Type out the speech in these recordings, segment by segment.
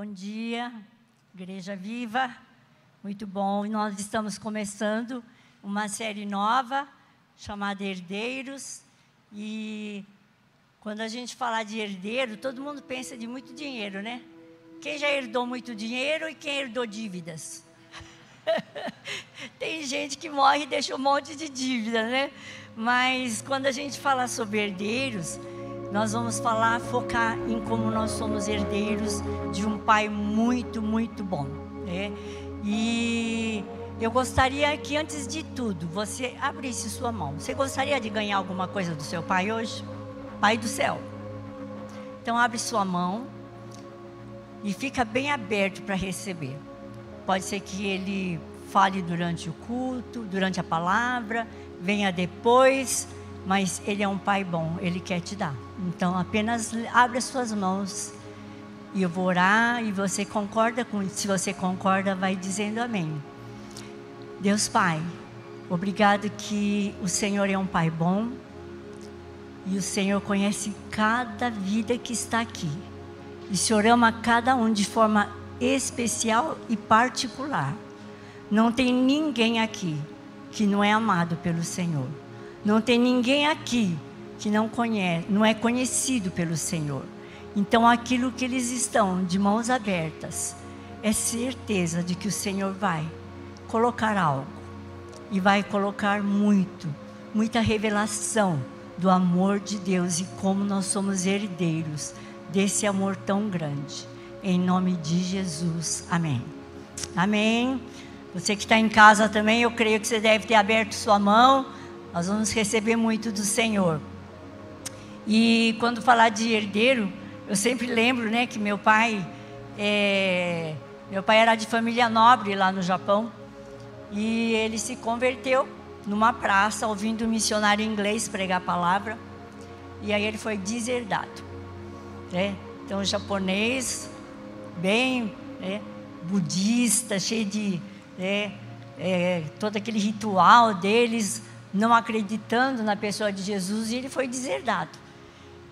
Bom dia, Igreja Viva. Muito bom. Nós estamos começando uma série nova chamada Herdeiros. E quando a gente fala de herdeiro, todo mundo pensa de muito dinheiro, né? Quem já herdou muito dinheiro e quem herdou dívidas? Tem gente que morre e deixa um monte de dívida, né? Mas quando a gente fala sobre herdeiros, nós vamos falar, focar em como nós somos herdeiros de um pai muito, muito bom. Né? E eu gostaria que, antes de tudo, você abrisse sua mão. Você gostaria de ganhar alguma coisa do seu pai hoje? Pai do céu. Então, abre sua mão e fica bem aberto para receber. Pode ser que ele fale durante o culto, durante a palavra, venha depois mas Ele é um Pai bom, Ele quer te dar. Então apenas abre as suas mãos e eu vou orar e você concorda com Se você concorda, vai dizendo amém. Deus Pai, obrigado que o Senhor é um Pai bom e o Senhor conhece cada vida que está aqui. E o Senhor ama cada um de forma especial e particular. Não tem ninguém aqui que não é amado pelo Senhor. Não tem ninguém aqui que não conhece, não é conhecido pelo Senhor. Então aquilo que eles estão de mãos abertas é certeza de que o Senhor vai colocar algo e vai colocar muito, muita revelação do amor de Deus e como nós somos herdeiros desse amor tão grande. Em nome de Jesus. Amém. Amém. Você que está em casa também, eu creio que você deve ter aberto sua mão nós vamos receber muito do Senhor. E quando falar de herdeiro, eu sempre lembro, né, que meu pai, é, meu pai era de família nobre lá no Japão e ele se converteu numa praça ouvindo um missionário inglês pregar a palavra e aí ele foi deserdado, né? Então japonês, bem, né, budista, cheio de, né, é, todo aquele ritual deles não acreditando na pessoa de Jesus e ele foi deserdado.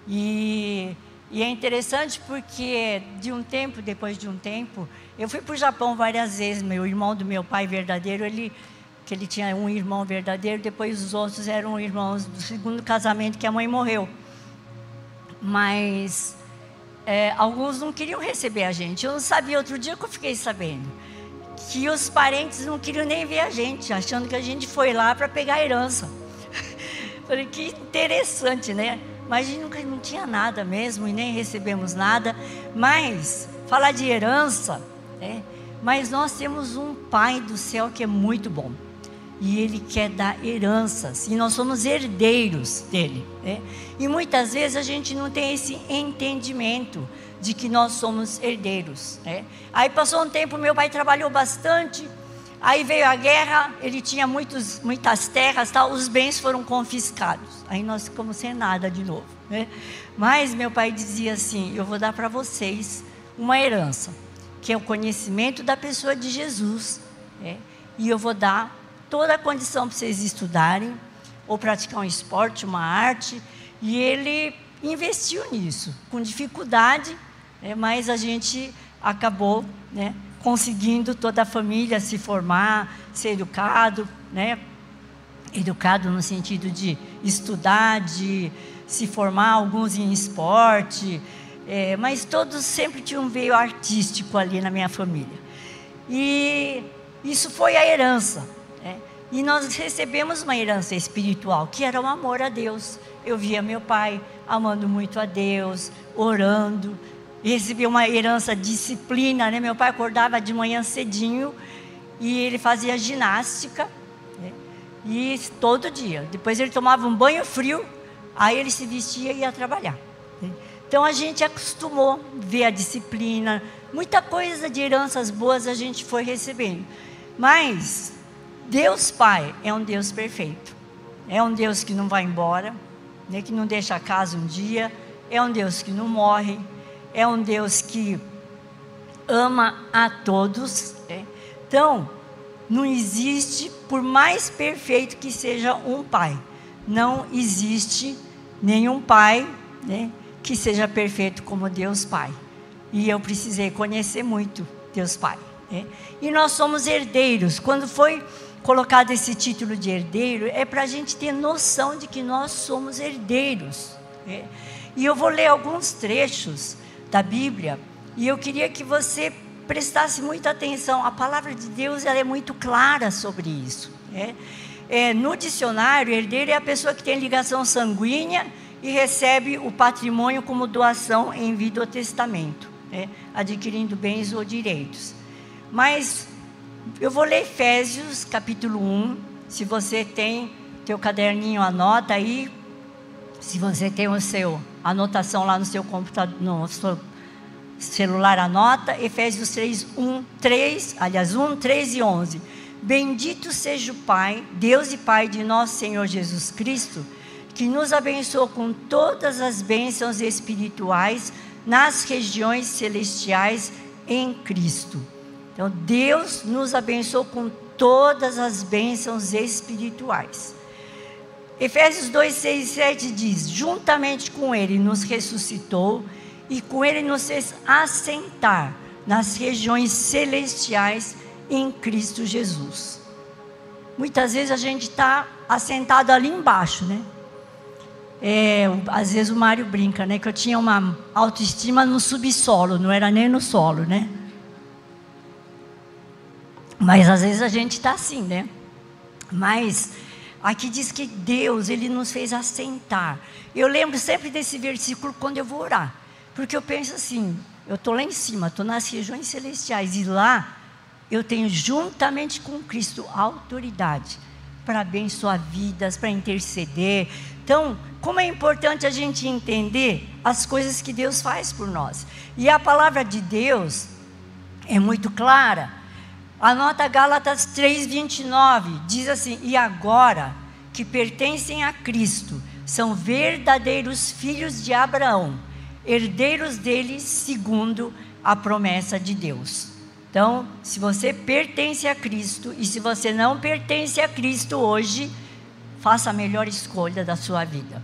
E, e é interessante porque de um tempo, depois de um tempo, eu fui para o Japão várias vezes. Meu irmão do meu pai verdadeiro, ele que ele tinha um irmão verdadeiro, depois os outros eram irmãos do segundo casamento que a mãe morreu. Mas é, alguns não queriam receber a gente. Eu não sabia, outro dia que eu fiquei sabendo que os parentes não queriam nem ver a gente, achando que a gente foi lá para pegar a herança. Falei, que interessante, né? Mas a gente nunca não tinha nada mesmo e nem recebemos nada. Mas, falar de herança, né? Mas nós temos um Pai do céu que é muito bom. E Ele quer dar heranças. E nós somos herdeiros dele. Né? E muitas vezes a gente não tem esse entendimento de que nós somos herdeiros. Né? Aí passou um tempo, meu pai trabalhou bastante, aí veio a guerra, ele tinha muitos, muitas terras, tal, os bens foram confiscados. Aí nós ficamos sem nada de novo. Né? Mas meu pai dizia assim: Eu vou dar para vocês uma herança, que é o conhecimento da pessoa de Jesus. Né? E eu vou dar toda a condição para vocês estudarem, ou praticar um esporte, uma arte. E ele investiu nisso, com dificuldade, é, mas a gente acabou né, conseguindo toda a família se formar, ser educado, né, educado no sentido de estudar, de se formar, alguns em esporte, é, mas todos sempre tinham um veio artístico ali na minha família. E isso foi a herança. Né? E nós recebemos uma herança espiritual, que era o amor a Deus. Eu via meu pai amando muito a Deus, orando, recebi uma herança disciplina, né? Meu pai acordava de manhã cedinho e ele fazia ginástica, né? e todo dia. Depois ele tomava um banho frio, aí ele se vestia e ia trabalhar. Né? Então a gente acostumou ver a disciplina, muita coisa de heranças boas a gente foi recebendo. Mas Deus Pai é um Deus perfeito. É um Deus que não vai embora, né, que não deixa a casa um dia, é um Deus que não morre, é um Deus que ama a todos. Né? Então, não existe, por mais perfeito que seja um pai, não existe nenhum pai né, que seja perfeito como Deus Pai. E eu precisei conhecer muito Deus Pai. Né? E nós somos herdeiros. Quando foi colocado esse título de herdeiro, é para a gente ter noção de que nós somos herdeiros. Né? E eu vou ler alguns trechos da Bíblia e eu queria que você prestasse muita atenção. A palavra de Deus ela é muito clara sobre isso. Né? É, no dicionário, herdeiro é a pessoa que tem ligação sanguínea e recebe o patrimônio como doação em vida ou testamento, né? adquirindo bens ou direitos. Mas eu vou ler Efésios, capítulo 1. Se você tem teu caderninho, anota aí. Se você tem o seu anotação lá no seu computador, no seu celular, anota. Efésios 3, 1, 3, aliás, 1, 3 e 11. Bendito seja o Pai, Deus e Pai de nosso Senhor Jesus Cristo, que nos abençoou com todas as bênçãos espirituais nas regiões celestiais em Cristo então, Deus nos abençoou com todas as bênçãos espirituais. Efésios 2, 6 e 7 diz: Juntamente com Ele nos ressuscitou e com Ele nos fez assentar nas regiões celestiais em Cristo Jesus. Muitas vezes a gente está assentado ali embaixo, né? É, às vezes o Mário brinca, né? Que eu tinha uma autoestima no subsolo, não era nem no solo, né? Mas às vezes a gente está assim, né? Mas aqui diz que Deus, Ele nos fez assentar. Eu lembro sempre desse versículo quando eu vou orar. Porque eu penso assim, eu estou lá em cima, estou nas regiões celestiais. E lá eu tenho juntamente com Cristo autoridade para abençoar vidas, para interceder. Então, como é importante a gente entender as coisas que Deus faz por nós. E a palavra de Deus é muito clara. Anota Gálatas 3:29, diz assim: "E agora que pertencem a Cristo, são verdadeiros filhos de Abraão, herdeiros dele segundo a promessa de Deus." Então, se você pertence a Cristo e se você não pertence a Cristo hoje, faça a melhor escolha da sua vida.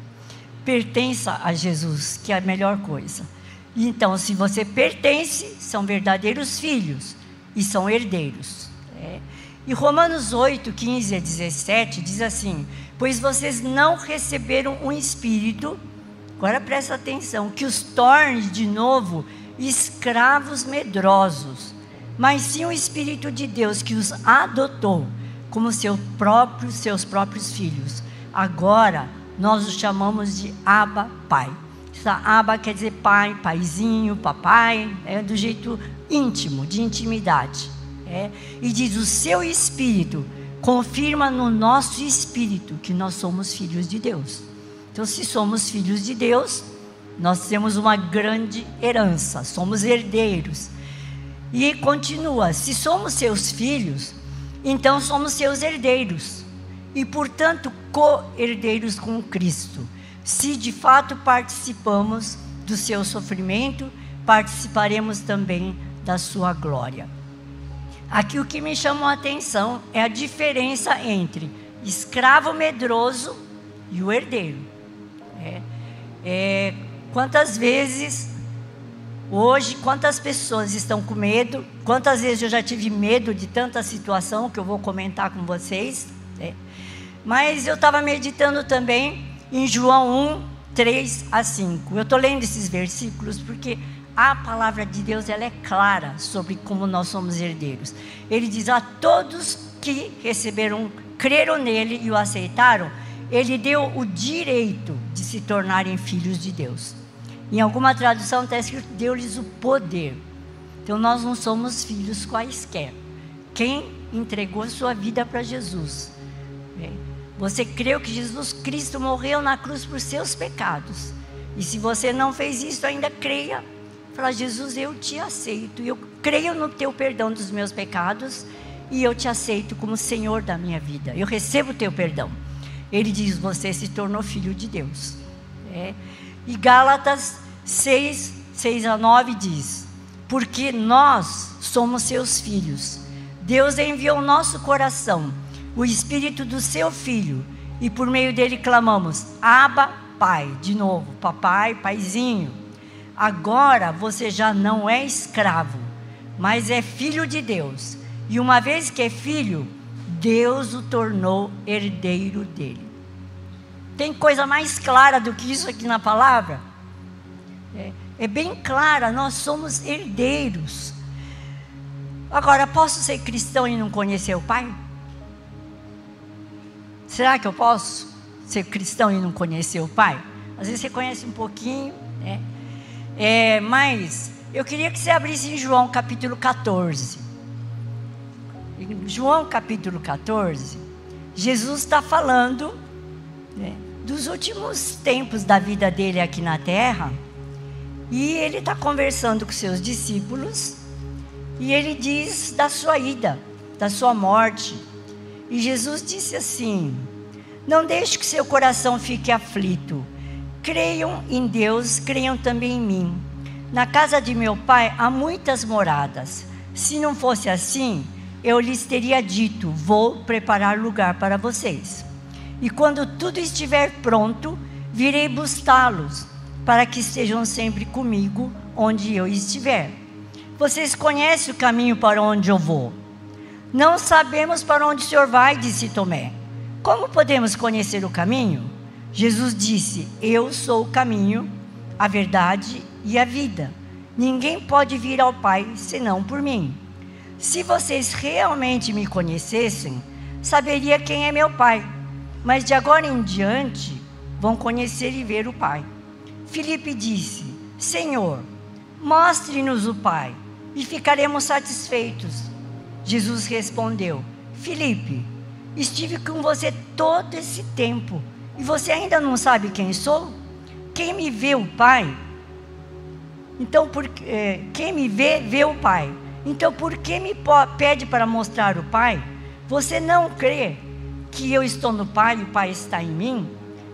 Pertença a Jesus, que é a melhor coisa. Então, se você pertence, são verdadeiros filhos e são herdeiros. É. E Romanos 8, 15 a 17 diz assim: Pois vocês não receberam um espírito, agora presta atenção, que os torne de novo escravos medrosos, mas sim o Espírito de Deus que os adotou como seu próprio, seus próprios filhos. Agora nós os chamamos de Abba Pai. Essa Abba quer dizer pai, paizinho, papai, é do jeito íntimo, de intimidade. É? E diz: o seu espírito confirma no nosso espírito que nós somos filhos de Deus. Então, se somos filhos de Deus, nós temos uma grande herança, somos herdeiros. E continua: se somos seus filhos, então somos seus herdeiros, e portanto co-herdeiros com Cristo. Se de fato participamos do seu sofrimento, participaremos também da sua glória. Aqui o que me chamou a atenção é a diferença entre escravo medroso e o herdeiro. É, é, quantas vezes, hoje, quantas pessoas estão com medo, quantas vezes eu já tive medo de tanta situação que eu vou comentar com vocês. É, mas eu estava meditando também em João 1, 3 a 5. Eu estou lendo esses versículos porque a palavra de Deus ela é clara sobre como nós somos herdeiros. Ele diz a todos que receberam, creram nele e o aceitaram, ele deu o direito de se tornarem filhos de Deus. Em alguma tradução está escrito deu-lhes o poder. Então nós não somos filhos quaisquer. Quem entregou sua vida para Jesus? É, você creu que Jesus Cristo morreu na cruz por seus pecados. E se você não fez isso, ainda creia Falar, Jesus, eu te aceito. Eu creio no teu perdão dos meus pecados e eu te aceito como Senhor da minha vida. Eu recebo o teu perdão. Ele diz: Você se tornou filho de Deus. É. E Gálatas 6, 6 a 9 diz: Porque nós somos seus filhos. Deus enviou o nosso coração, o espírito do seu filho, e por meio dele clamamos: Abba, Pai. De novo, papai, paizinho. Agora você já não é escravo, mas é filho de Deus. E uma vez que é filho, Deus o tornou herdeiro dele. Tem coisa mais clara do que isso aqui na palavra? É, é bem clara, nós somos herdeiros. Agora, posso ser cristão e não conhecer o Pai? Será que eu posso ser cristão e não conhecer o Pai? Às vezes você conhece um pouquinho, né? É, mas eu queria que você abrisse em João capítulo 14. Em João capítulo 14, Jesus está falando né, dos últimos tempos da vida dele aqui na terra. E ele está conversando com seus discípulos. E ele diz da sua ida, da sua morte. E Jesus disse assim: Não deixe que seu coração fique aflito. Creiam em Deus, creiam também em mim. Na casa de meu pai há muitas moradas. Se não fosse assim, eu lhes teria dito: Vou preparar lugar para vocês. E quando tudo estiver pronto, virei buscá-los, para que estejam sempre comigo onde eu estiver. Vocês conhecem o caminho para onde eu vou. Não sabemos para onde o Senhor vai, disse Tomé. Como podemos conhecer o caminho? Jesus disse: Eu sou o caminho, a verdade e a vida. Ninguém pode vir ao Pai senão por mim. Se vocês realmente me conhecessem, saberia quem é meu Pai. Mas de agora em diante vão conhecer e ver o Pai. Filipe disse: Senhor, mostre-nos o Pai e ficaremos satisfeitos. Jesus respondeu: Filipe, estive com você todo esse tempo e você ainda não sabe quem sou? Quem me vê o Pai? Então, por, é, quem me vê, vê o Pai. Então, por que me pede para mostrar o Pai? Você não crê que eu estou no Pai e o Pai está em mim?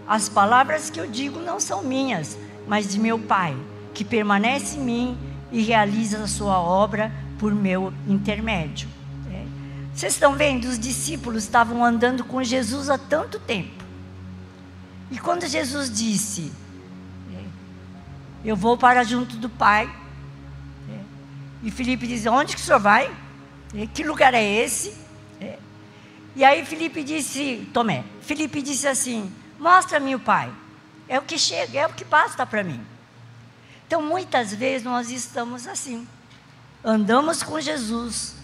As palavras que eu digo não são minhas, mas de meu Pai, que permanece em mim e realiza a sua obra por meu intermédio. É. Vocês estão vendo? Os discípulos estavam andando com Jesus há tanto tempo. E quando Jesus disse: Eu vou para junto do Pai. E Felipe diz: Onde que o senhor vai? Que lugar é esse? E aí Felipe disse: Tomé, Felipe disse assim: Mostra-me o Pai. É o que chega, é o que basta para mim. Então, muitas vezes nós estamos assim. Andamos com Jesus,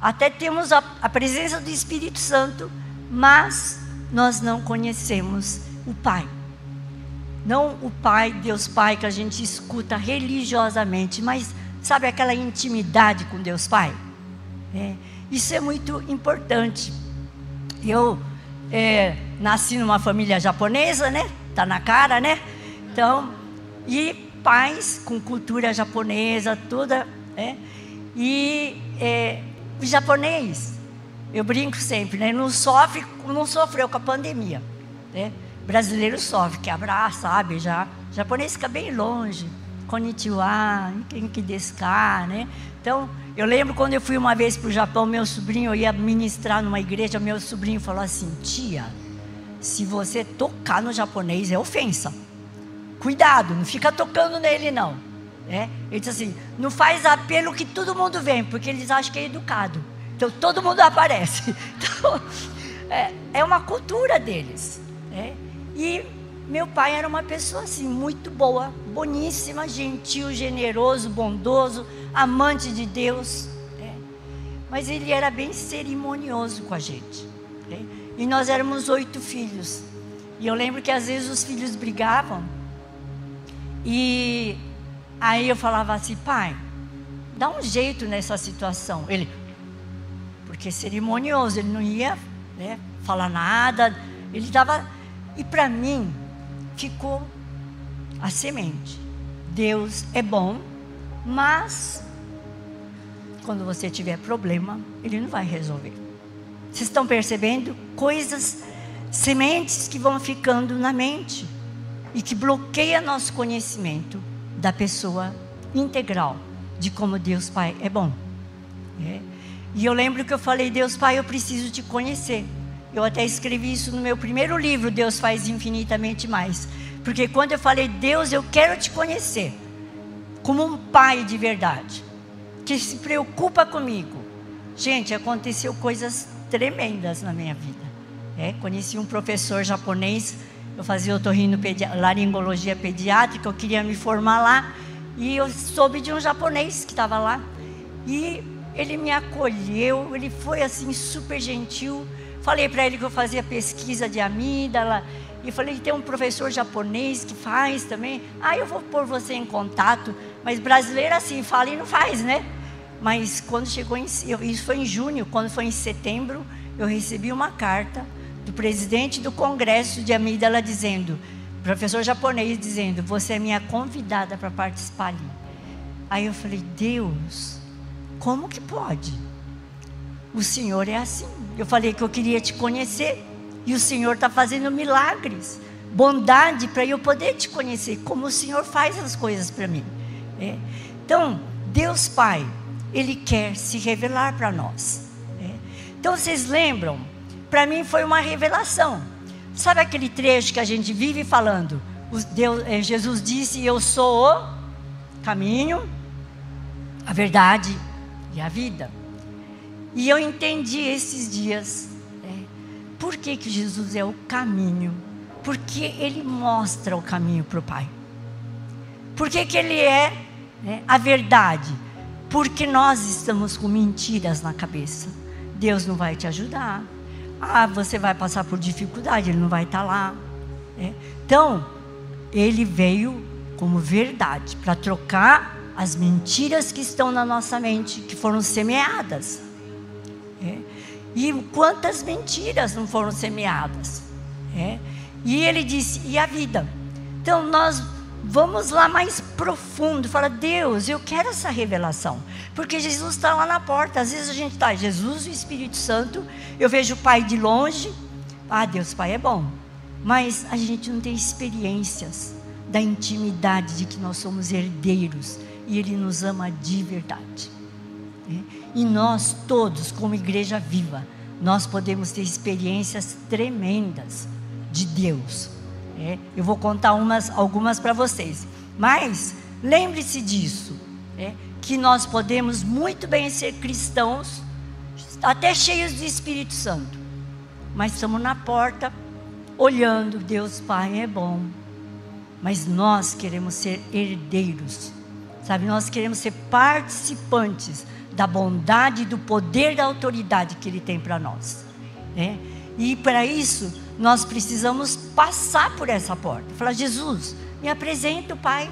até temos a, a presença do Espírito Santo, mas nós não conhecemos o Pai. Não o Pai, Deus Pai, que a gente escuta religiosamente, mas sabe aquela intimidade com Deus Pai? É, isso é muito importante. Eu é, nasci numa família japonesa, né? Tá na cara, né? Então, e pais com cultura japonesa, toda, né? E é, o japonês, eu brinco sempre, né? Não sofre, não sofreu com a pandemia, né? Brasileiro sofre, que abraça, sabe? Já, o japonês fica bem longe. Konnichiwa, que descar, né? Então, eu lembro quando eu fui uma vez para o Japão, meu sobrinho, ia ministrar numa igreja, meu sobrinho falou assim: Tia, se você tocar no japonês é ofensa. Cuidado, não fica tocando nele não. É? Ele disse assim: não faz apelo que todo mundo vem, porque eles acham que é educado. Então todo mundo aparece. Então, é, é uma cultura deles. É? E meu pai era uma pessoa assim, muito boa, boníssima, gentil, generoso, bondoso, amante de Deus. É. Mas ele era bem cerimonioso com a gente. É. E nós éramos oito filhos. E eu lembro que às vezes os filhos brigavam. E aí eu falava assim, pai, dá um jeito nessa situação. Ele, porque cerimonioso, ele não ia né, falar nada. Ele dava e para mim ficou a semente. Deus é bom, mas quando você tiver problema, Ele não vai resolver. Vocês estão percebendo? Coisas, sementes que vão ficando na mente e que bloqueia nosso conhecimento da pessoa integral de como Deus Pai é bom. É. E eu lembro que eu falei, Deus Pai, eu preciso te conhecer. Eu até escrevi isso no meu primeiro livro, Deus faz infinitamente mais. Porque quando eu falei, Deus, eu quero te conhecer. como um pai de verdade, que se preocupa comigo. Gente, aconteceu coisas tremendas na minha vida. É, conheci um professor japonês, eu fazia laringologia pediátrica, eu queria me formar lá, e eu soube de um japonês que estava lá. E ele me acolheu, ele foi assim super gentil. Falei para ele que eu fazia pesquisa de amígdala, e falei que tem um professor japonês que faz também. Ah, eu vou pôr você em contato. Mas brasileiro assim, fala e não faz, né? Mas quando chegou em. Isso foi em junho, quando foi em setembro, eu recebi uma carta do presidente do Congresso de Amígdala dizendo, professor japonês dizendo, você é minha convidada para participar ali. Aí eu falei, Deus, como que pode? O Senhor é assim. Eu falei que eu queria te conhecer. E o Senhor está fazendo milagres, bondade para eu poder te conhecer, como o Senhor faz as coisas para mim. É. Então, Deus Pai, Ele quer se revelar para nós. É. Então, vocês lembram? Para mim foi uma revelação. Sabe aquele trecho que a gente vive falando? Deus, é, Jesus disse: Eu sou o caminho, a verdade e a vida. E eu entendi esses dias por que, que Jesus é o caminho? Porque Ele mostra o caminho para o Pai. Por que, que Ele é né, a verdade? Porque nós estamos com mentiras na cabeça. Deus não vai te ajudar. Ah, você vai passar por dificuldade, Ele não vai estar tá lá. Né? Então, Ele veio como verdade para trocar as mentiras que estão na nossa mente, que foram semeadas. É. E quantas mentiras não foram semeadas. É? E ele disse: e a vida? Então nós vamos lá mais profundo. Fala, Deus, eu quero essa revelação. Porque Jesus está lá na porta. Às vezes a gente está, Jesus e o Espírito Santo. Eu vejo o Pai de longe. Ah, Deus, Pai é bom. Mas a gente não tem experiências da intimidade de que nós somos herdeiros. E Ele nos ama de verdade. É? E nós todos, como igreja viva, nós podemos ter experiências tremendas de Deus. É, eu vou contar umas, algumas para vocês. Mas lembre-se disso, é, que nós podemos muito bem ser cristãos, até cheios de Espírito Santo, mas estamos na porta, olhando, Deus Pai é bom, mas nós queremos ser herdeiros, sabe? Nós queremos ser participantes da bondade, do poder, da autoridade que Ele tem para nós. Né? E para isso, nós precisamos passar por essa porta. Falar, Jesus, me apresenta o Pai.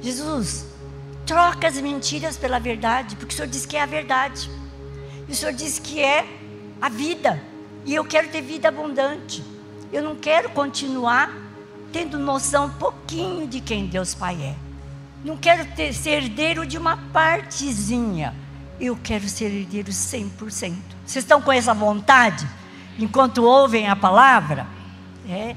Jesus, troca as mentiras pela verdade, porque o Senhor diz que é a verdade. E o Senhor diz que é a vida. E eu quero ter vida abundante. Eu não quero continuar tendo noção um pouquinho de quem Deus Pai é. Não quero ter, ser herdeiro de uma partezinha. Eu quero ser herdeiro 100%. Vocês estão com essa vontade? Enquanto ouvem a palavra? É.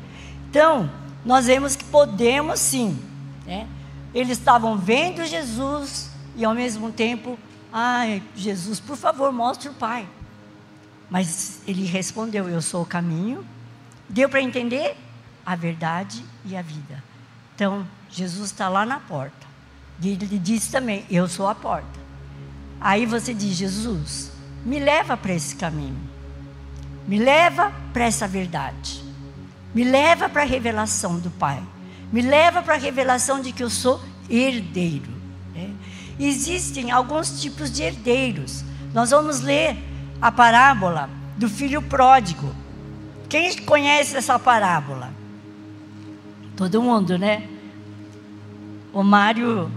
Então, nós vemos que podemos sim. Né? Eles estavam vendo Jesus e ao mesmo tempo, ai, Jesus, por favor, mostre o Pai. Mas ele respondeu: Eu sou o caminho. Deu para entender? A verdade e a vida. Então, Jesus está lá na porta. E ele disse também: Eu sou a porta. Aí você diz: Jesus, me leva para esse caminho. Me leva para essa verdade. Me leva para a revelação do Pai. Me leva para a revelação de que eu sou herdeiro. Né? Existem alguns tipos de herdeiros. Nós vamos ler a parábola do filho pródigo. Quem conhece essa parábola? Todo mundo, né? O Mário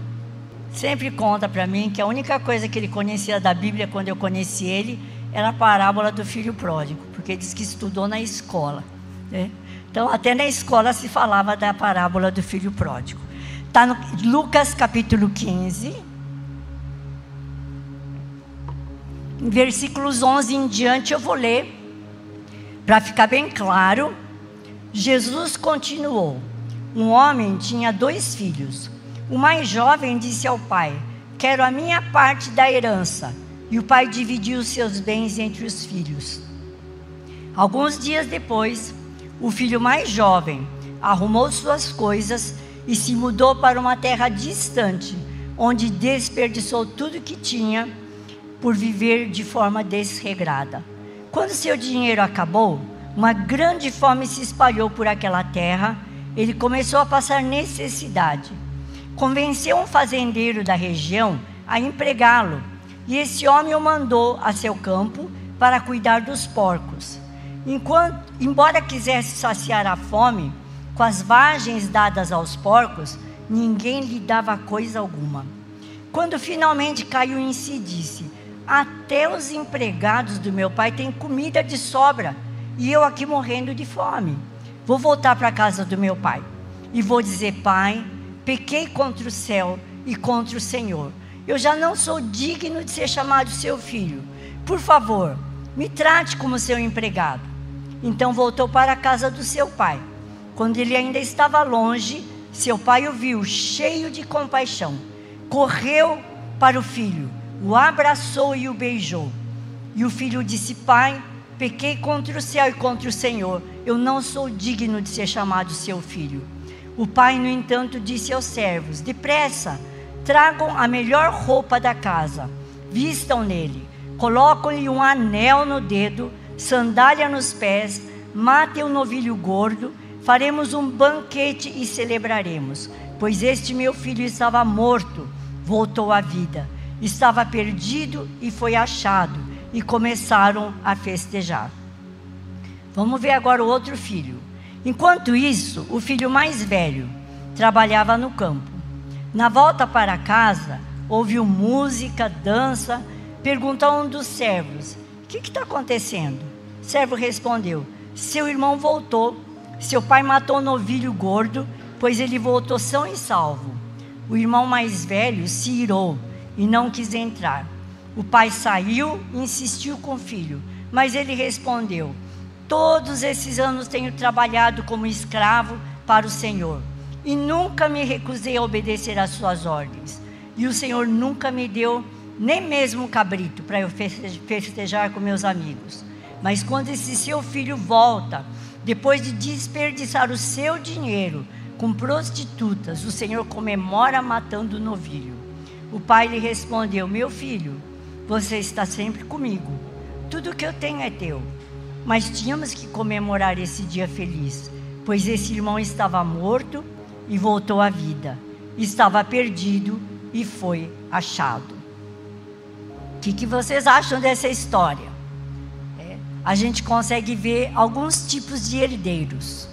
sempre conta para mim que a única coisa que ele conhecia da Bíblia quando eu conheci ele era a parábola do filho pródigo, porque diz que estudou na escola. Né? Então, até na escola se falava da parábola do filho pródigo. Está no Lucas capítulo 15, versículos 11 em diante, eu vou ler, para ficar bem claro. Jesus continuou: Um homem tinha dois filhos. O mais jovem disse ao pai: Quero a minha parte da herança. E o pai dividiu seus bens entre os filhos. Alguns dias depois, o filho mais jovem arrumou suas coisas e se mudou para uma terra distante, onde desperdiçou tudo que tinha por viver de forma desregrada. Quando seu dinheiro acabou, uma grande fome se espalhou por aquela terra. Ele começou a passar necessidade. Convenceu um fazendeiro da região a empregá-lo, e esse homem o mandou a seu campo para cuidar dos porcos. Enquanto, embora quisesse saciar a fome com as vagens dadas aos porcos, ninguém lhe dava coisa alguma. Quando finalmente caiu em si, disse: Até os empregados do meu pai têm comida de sobra, e eu aqui morrendo de fome. Vou voltar para a casa do meu pai e vou dizer: Pai, pequei contra o céu e contra o Senhor. Eu já não sou digno de ser chamado seu filho. Por favor, me trate como seu empregado. Então voltou para a casa do seu pai. Quando ele ainda estava longe, seu pai o viu, cheio de compaixão. Correu para o filho, o abraçou e o beijou. E o filho disse: Pai, pequei contra o céu e contra o Senhor. Eu não sou digno de ser chamado seu filho. O pai, no entanto, disse aos servos: Depressa, tragam a melhor roupa da casa, vistam nele, colocam-lhe um anel no dedo sandália nos pés, matem o um novilho gordo, faremos um banquete e celebraremos. Pois este meu filho estava morto, voltou à vida, estava perdido e foi achado, e começaram a festejar. Vamos ver agora o outro filho. Enquanto isso, o filho mais velho trabalhava no campo. Na volta para casa, ouviu música, dança, perguntou a um dos servos: O que está acontecendo? servo respondeu: Seu irmão voltou. Seu pai matou um novilho gordo, pois ele voltou são e salvo. O irmão mais velho se irou e não quis entrar. O pai saiu e insistiu com o filho, mas ele respondeu: Todos esses anos tenho trabalhado como escravo para o Senhor e nunca me recusei a obedecer às suas ordens. E o Senhor nunca me deu nem mesmo um cabrito para eu festejar com meus amigos. Mas quando esse seu filho volta, depois de desperdiçar o seu dinheiro com prostitutas, o Senhor comemora matando o novilho. O pai lhe respondeu: Meu filho, você está sempre comigo. Tudo que eu tenho é teu. Mas tínhamos que comemorar esse dia feliz, pois esse irmão estava morto e voltou à vida. Estava perdido e foi achado. O que, que vocês acham dessa história? a gente consegue ver alguns tipos de herdeiros.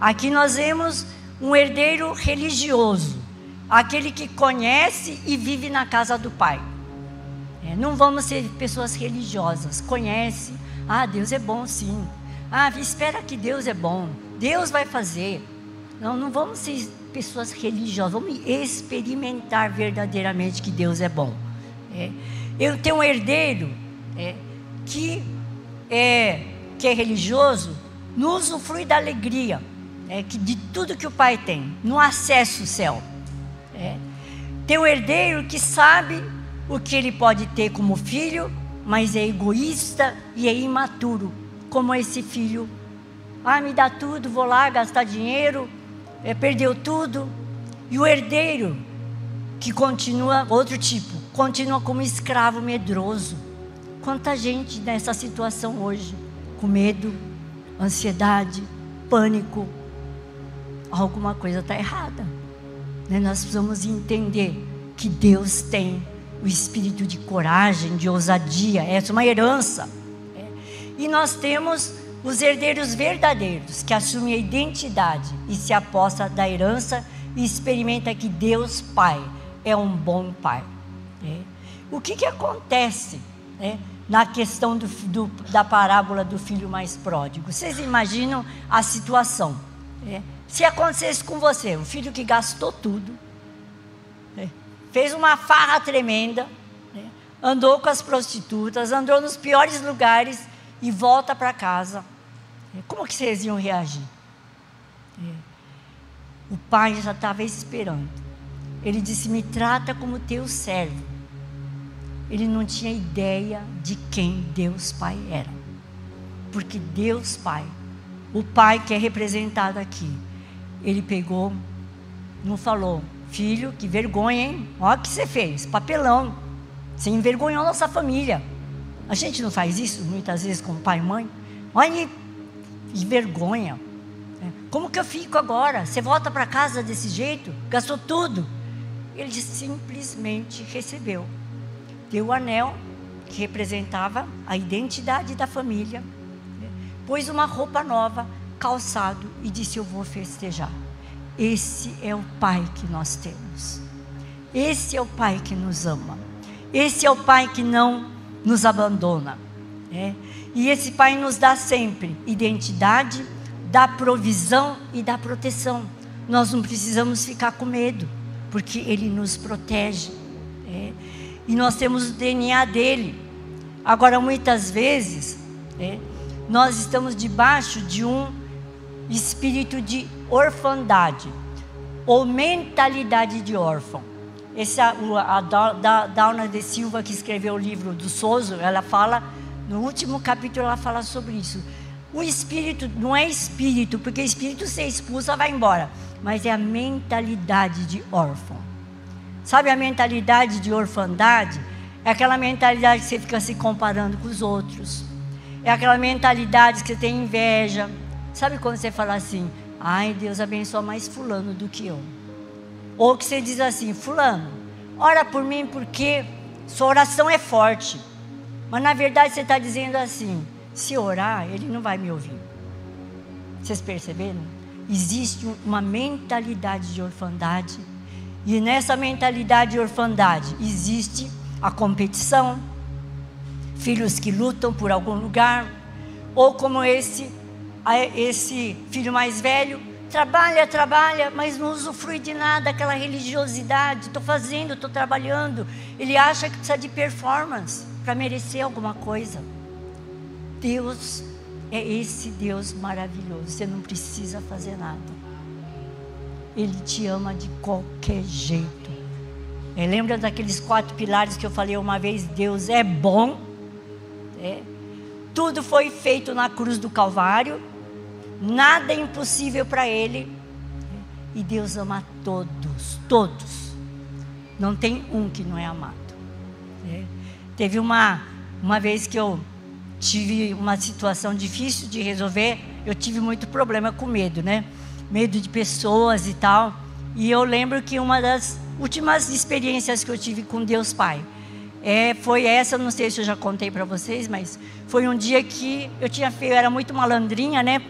Aqui nós vemos um herdeiro religioso, aquele que conhece e vive na casa do Pai. É, não vamos ser pessoas religiosas, conhece, ah, Deus é bom sim. Ah, espera que Deus é bom, Deus vai fazer. Não, não vamos ser pessoas religiosas, vamos experimentar verdadeiramente que Deus é bom. É, eu tenho um herdeiro é, que é, que é religioso não usufrui da alegria é, que de tudo que o pai tem, no acesso ao céu. É. Tem um herdeiro que sabe o que ele pode ter como filho, mas é egoísta e é imaturo, como esse filho. Ah, me dá tudo, vou lá gastar dinheiro, é, perdeu tudo. E o herdeiro, que continua, outro tipo, continua como escravo medroso Quanta gente nessa situação hoje, com medo, ansiedade, pânico. Alguma coisa está errada. Né? Nós precisamos entender que Deus tem o espírito de coragem, de ousadia, é uma herança. Né? E nós temos os herdeiros verdadeiros, que assumem a identidade e se aposta da herança e experimenta que Deus Pai é um bom Pai. Né? O que, que acontece? Né? na questão do, do, da parábola do filho mais pródigo. Vocês imaginam a situação? Se acontecesse com você, o filho que gastou tudo? Fez uma farra tremenda, é? andou com as prostitutas, andou nos piores lugares e volta para casa, é? como que vocês iam reagir? É? O pai já estava esperando. Ele disse: Me trata como teu servo ele não tinha ideia de quem Deus Pai era. Porque Deus Pai, o Pai que é representado aqui, ele pegou não falou: Filho, que vergonha, hein? Olha o que você fez, papelão. Você envergonhou nossa família. A gente não faz isso muitas vezes com pai e mãe. Olha que vergonha. É, como que eu fico agora? Você volta para casa desse jeito? Gastou tudo. Ele simplesmente recebeu. Deu o anel que representava a identidade da família. Né? Pôs uma roupa nova, calçado e disse: Eu vou festejar. Esse é o Pai que nós temos. Esse é o Pai que nos ama. Esse é o Pai que não nos abandona. Né? E esse Pai nos dá sempre identidade, dá provisão e dá proteção. Nós não precisamos ficar com medo, porque Ele nos protege. Né? E nós temos o DNA dele. Agora, muitas vezes, né, nós estamos debaixo de um espírito de orfandade ou mentalidade de órfão. Essa, a, a Dauna de Silva, que escreveu o livro do Soso, ela fala, no último capítulo, ela fala sobre isso. O espírito não é espírito, porque espírito se expulsa, vai embora. Mas é a mentalidade de órfão. Sabe a mentalidade de orfandade? É aquela mentalidade que você fica se comparando com os outros. É aquela mentalidade que você tem inveja. Sabe quando você fala assim, ai, Deus abençoa mais fulano do que eu. Ou que você diz assim, fulano, ora por mim porque sua oração é forte. Mas na verdade você está dizendo assim, se orar, ele não vai me ouvir. Vocês perceberam? Existe uma mentalidade de orfandade. E nessa mentalidade de orfandade existe a competição, filhos que lutam por algum lugar, ou como esse, esse filho mais velho trabalha, trabalha, mas não usufrui de nada, aquela religiosidade. Estou fazendo, estou trabalhando. Ele acha que precisa de performance para merecer alguma coisa. Deus é esse Deus maravilhoso. Você não precisa fazer nada. Ele te ama de qualquer jeito. É, lembra daqueles quatro pilares que eu falei uma vez? Deus é bom. É. Tudo foi feito na cruz do Calvário nada é impossível para Ele. E Deus ama todos, todos. Não tem um que não é amado. É. Teve uma, uma vez que eu tive uma situação difícil de resolver, eu tive muito problema com medo, né? Medo de pessoas e tal. E eu lembro que uma das últimas experiências que eu tive com Deus Pai é, foi essa, não sei se eu já contei para vocês, mas foi um dia que eu tinha feito, eu era muito malandrinha, né?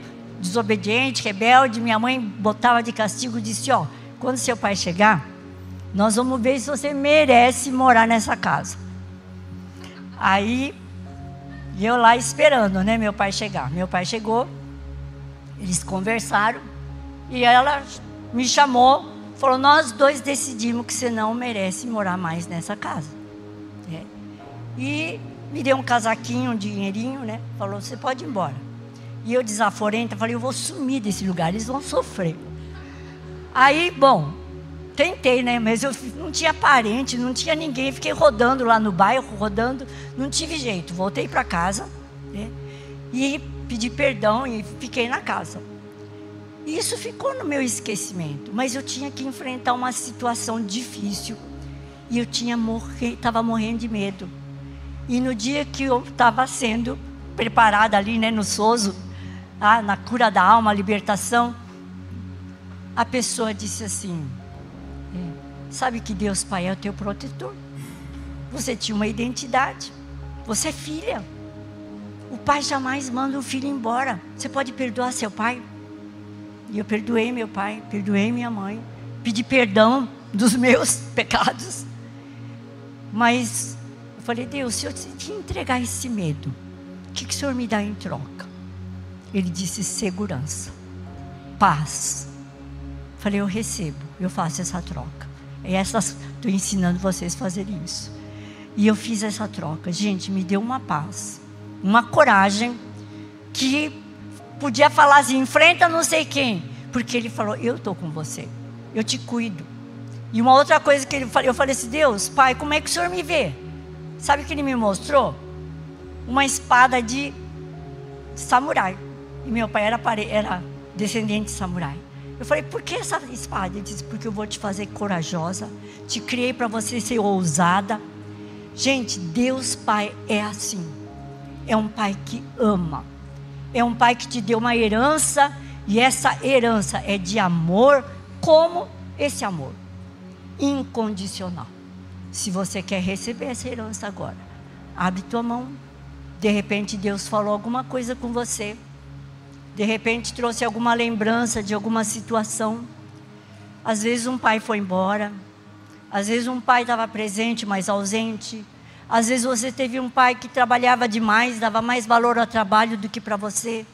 Desobediente, rebelde, minha mãe botava de castigo e disse: Ó, quando seu pai chegar, nós vamos ver se você merece morar nessa casa. Aí, eu lá esperando, né, meu pai chegar. Meu pai chegou, eles conversaram e ela me chamou, falou: Nós dois decidimos que você não merece morar mais nessa casa. É. E me deu um casaquinho, um dinheirinho, né? Falou: Você pode ir embora. E eu desaforenta, falei, eu vou sumir desse lugar, eles vão sofrer. Aí, bom, tentei, né? Mas eu não tinha parente, não tinha ninguém. Fiquei rodando lá no bairro, rodando, não tive jeito. Voltei para casa né? e pedi perdão e fiquei na casa. Isso ficou no meu esquecimento. Mas eu tinha que enfrentar uma situação difícil e eu tinha morrer, estava morrendo de medo. E no dia que eu estava sendo preparada ali, né, no Soso, ah, na cura da alma, a libertação, a pessoa disse assim: é, Sabe que Deus Pai é o teu protetor? Você tinha uma identidade, você é filha. O pai jamais manda o filho embora. Você pode perdoar seu pai? E eu perdoei meu pai, perdoei minha mãe, pedi perdão dos meus pecados. Mas eu falei, Deus, se eu te entregar esse medo, o que, que o Senhor me dá em troca? Ele disse segurança, paz. Falei, eu recebo, eu faço essa troca. Essas, estou ensinando vocês a fazer isso. E eu fiz essa troca. Gente, me deu uma paz, uma coragem que podia falar assim, enfrenta não sei quem, porque ele falou, eu estou com você, eu te cuido. E uma outra coisa que ele falou, eu falei assim, Deus, Pai, como é que o Senhor me vê? Sabe o que ele me mostrou? Uma espada de samurai. E meu pai era, era descendente de samurai. Eu falei, por que essa espada? Ele disse, porque eu vou te fazer corajosa, te criei para você ser ousada. Gente, Deus Pai é assim. É um Pai que ama. É um Pai que te deu uma herança e essa herança é de amor, como esse amor incondicional. Se você quer receber essa herança agora, abre tua mão. De repente Deus falou alguma coisa com você. De repente trouxe alguma lembrança de alguma situação. Às vezes um pai foi embora. Às vezes um pai estava presente, mas ausente. Às vezes você teve um pai que trabalhava demais, dava mais valor ao trabalho do que para você.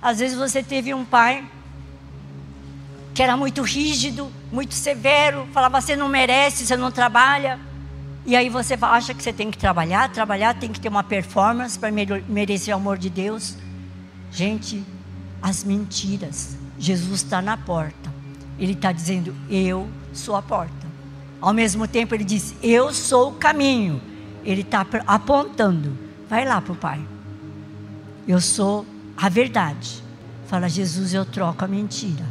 Às vezes você teve um pai que era muito rígido, muito severo, falava: você não merece, você não trabalha. E aí você acha que você tem que trabalhar, trabalhar, tem que ter uma performance para merecer o amor de Deus. Gente, as mentiras. Jesus está na porta. Ele está dizendo: Eu sou a porta. Ao mesmo tempo, ele diz: Eu sou o caminho. Ele está apontando: Vai lá para o Pai. Eu sou a verdade. Fala, Jesus, eu troco a mentira.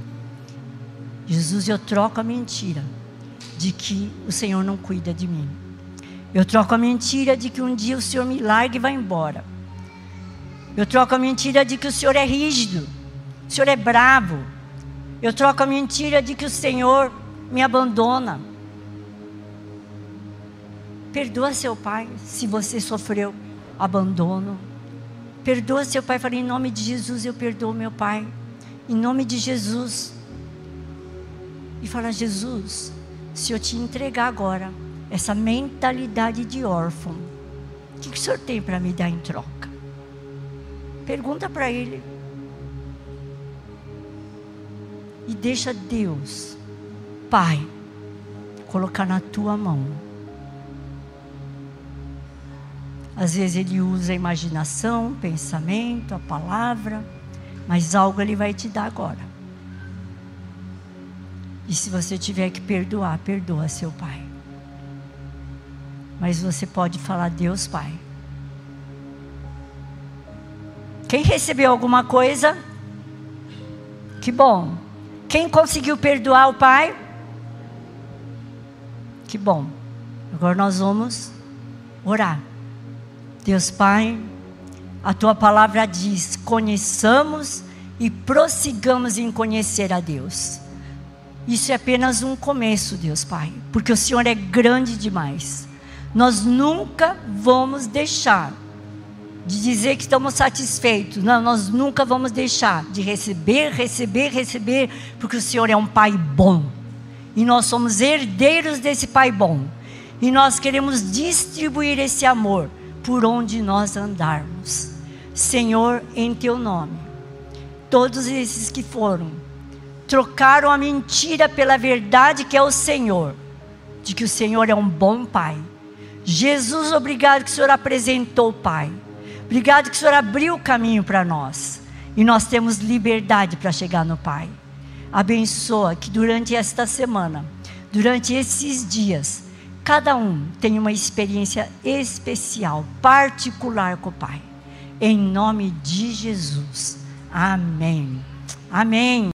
Jesus, eu troco a mentira de que o Senhor não cuida de mim. Eu troco a mentira de que um dia o Senhor me larga e vai embora. Eu troco a mentira de que o Senhor é rígido, o Senhor é bravo. Eu troco a mentira de que o Senhor me abandona. Perdoa seu pai se você sofreu abandono. Perdoa seu pai. Falei, em nome de Jesus eu perdoo meu pai. Em nome de Jesus. E fala, Jesus, se eu te entregar agora essa mentalidade de órfão, o que, que o senhor tem para me dar em troca? Pergunta para ele. E deixa Deus, Pai, colocar na tua mão Às vezes ele usa a imaginação, pensamento, a palavra, mas algo ele vai te dar agora. E se você tiver que perdoar, perdoa seu pai. Mas você pode falar, Deus Pai. Quem recebeu alguma coisa? Que bom. Quem conseguiu perdoar o pai? Que bom. Agora nós vamos orar. Deus Pai, a tua palavra diz: conheçamos e prossigamos em conhecer a Deus. Isso é apenas um começo, Deus Pai, porque o Senhor é grande demais. Nós nunca vamos deixar de dizer que estamos satisfeitos. Não, nós nunca vamos deixar de receber, receber, receber, porque o Senhor é um Pai bom. E nós somos herdeiros desse Pai bom. E nós queremos distribuir esse amor por onde nós andarmos. Senhor, em teu nome, todos esses que foram, trocaram a mentira pela verdade que é o Senhor, de que o Senhor é um bom Pai. Jesus, obrigado que o Senhor apresentou o Pai. Obrigado que o Senhor abriu o caminho para nós. E nós temos liberdade para chegar no Pai. Abençoa que durante esta semana, durante esses dias, Cada um tem uma experiência especial, particular com o Pai. Em nome de Jesus. Amém. Amém.